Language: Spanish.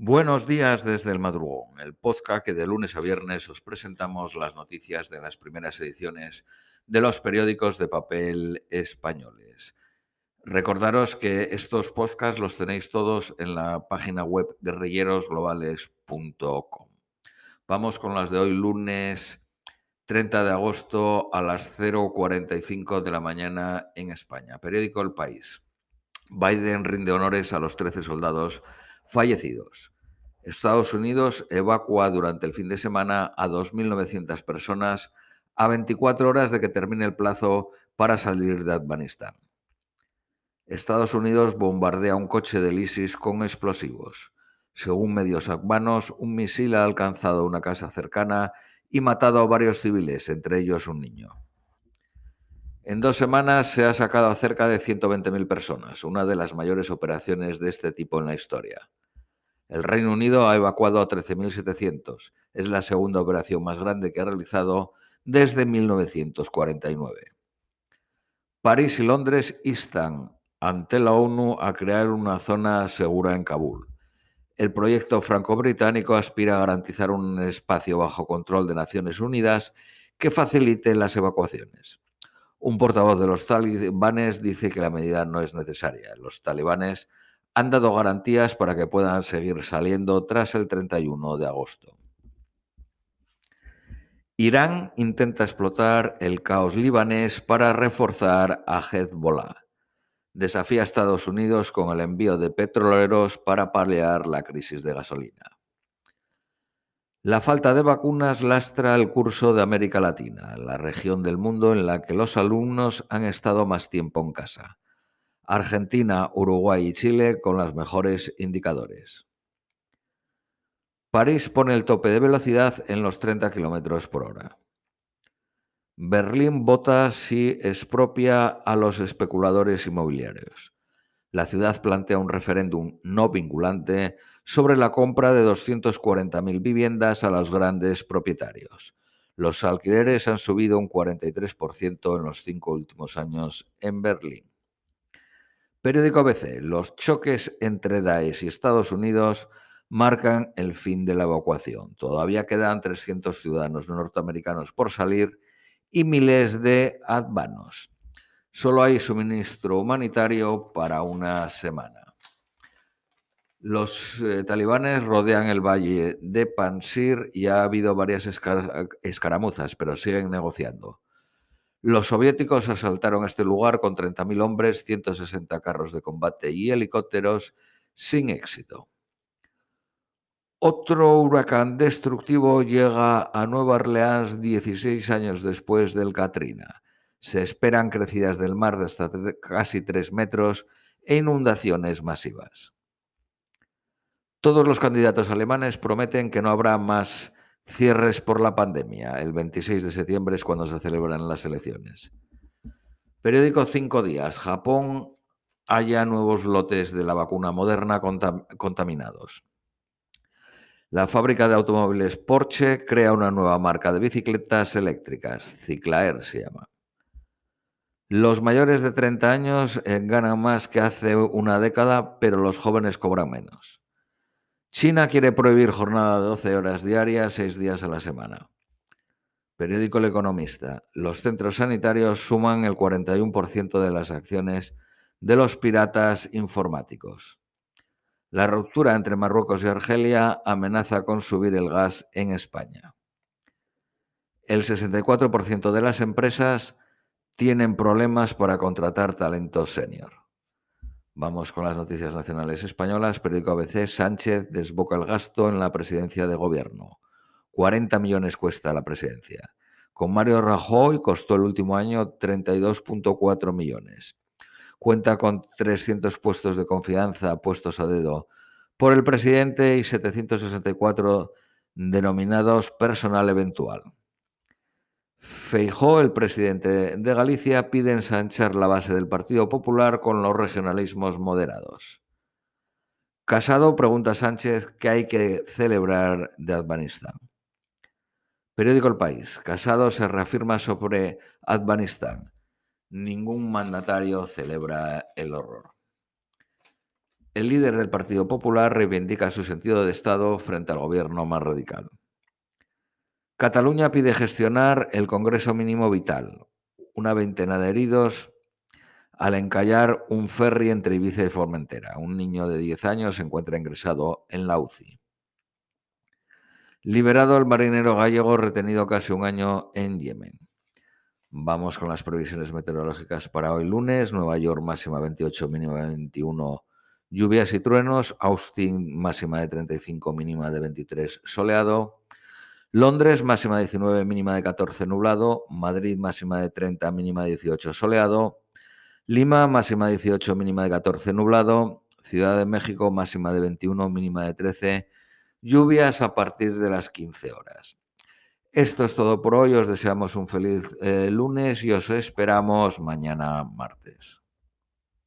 Buenos días desde el madrugón, el podcast que de lunes a viernes os presentamos las noticias de las primeras ediciones de los periódicos de papel españoles. Recordaros que estos podcasts los tenéis todos en la página web guerrillerosglobales.com. Vamos con las de hoy, lunes 30 de agosto a las 0.45 de la mañana en España. Periódico El País. Biden rinde honores a los 13 soldados fallecidos. Estados Unidos evacua durante el fin de semana a 2.900 personas a 24 horas de que termine el plazo para salir de Afganistán. Estados Unidos bombardea un coche del ISIS con explosivos. Según medios afganos, un misil ha alcanzado una casa cercana y matado a varios civiles, entre ellos un niño. En dos semanas se ha sacado a cerca de 120.000 personas, una de las mayores operaciones de este tipo en la historia. El Reino Unido ha evacuado a 13.700. Es la segunda operación más grande que ha realizado desde 1949. París y Londres instan ante la ONU a crear una zona segura en Kabul. El proyecto franco-británico aspira a garantizar un espacio bajo control de Naciones Unidas que facilite las evacuaciones. Un portavoz de los talibanes dice que la medida no es necesaria. Los talibanes han dado garantías para que puedan seguir saliendo tras el 31 de agosto. Irán intenta explotar el caos libanés para reforzar a Hezbollah. Desafía a Estados Unidos con el envío de petroleros para paliar la crisis de gasolina. La falta de vacunas lastra el curso de América Latina, la región del mundo en la que los alumnos han estado más tiempo en casa. Argentina, Uruguay y Chile con los mejores indicadores. París pone el tope de velocidad en los 30 km por hora. Berlín vota si expropia a los especuladores inmobiliarios. La ciudad plantea un referéndum no vinculante sobre la compra de 240.000 viviendas a los grandes propietarios. Los alquileres han subido un 43% en los cinco últimos años en Berlín. Periódico ABC. Los choques entre Daesh y Estados Unidos marcan el fin de la evacuación. Todavía quedan 300 ciudadanos norteamericanos por salir y miles de afganos. Solo hay suministro humanitario para una semana. Los eh, talibanes rodean el valle de Pansir y ha habido varias escaramuzas, pero siguen negociando. Los soviéticos asaltaron este lugar con 30.000 hombres, 160 carros de combate y helicópteros sin éxito. Otro huracán destructivo llega a Nueva Orleans 16 años después del Katrina. Se esperan crecidas del mar de hasta casi 3 metros e inundaciones masivas. Todos los candidatos alemanes prometen que no habrá más Cierres por la pandemia. El 26 de septiembre es cuando se celebran las elecciones. Periódico Cinco Días. Japón haya nuevos lotes de la vacuna moderna contaminados. La fábrica de automóviles Porsche crea una nueva marca de bicicletas eléctricas. Ciclaer se llama. Los mayores de 30 años eh, ganan más que hace una década, pero los jóvenes cobran menos. China quiere prohibir jornada de 12 horas diarias, 6 días a la semana. Periódico El Economista. Los centros sanitarios suman el 41% de las acciones de los piratas informáticos. La ruptura entre Marruecos y Argelia amenaza con subir el gas en España. El 64% de las empresas tienen problemas para contratar talento senior. Vamos con las noticias nacionales españolas. Periódico ABC, Sánchez desboca el gasto en la presidencia de gobierno. 40 millones cuesta la presidencia. Con Mario Rajoy costó el último año 32.4 millones. Cuenta con 300 puestos de confianza puestos a dedo por el presidente y 764 denominados personal eventual. Feijó, el presidente de Galicia, pide ensanchar la base del Partido Popular con los regionalismos moderados. Casado pregunta a Sánchez qué hay que celebrar de Afganistán. Periódico El País. Casado se reafirma sobre Afganistán. Ningún mandatario celebra el horror. El líder del Partido Popular reivindica su sentido de Estado frente al gobierno más radical. Cataluña pide gestionar el Congreso Mínimo Vital. Una veintena de heridos al encallar un ferry entre Ibiza y Formentera. Un niño de 10 años se encuentra ingresado en la UCI. Liberado el marinero gallego retenido casi un año en Yemen. Vamos con las previsiones meteorológicas para hoy lunes. Nueva York máxima 28, mínima 21 Lluvias y truenos, Austin máxima de 35, mínima de 23, soleado. Londres máxima de 19, mínima de 14, nublado. Madrid máxima de 30, mínima de 18, soleado. Lima máxima de 18, mínima de 14, nublado. Ciudad de México máxima de 21, mínima de 13. Lluvias a partir de las 15 horas. Esto es todo por hoy. Os deseamos un feliz eh, lunes y os esperamos mañana martes.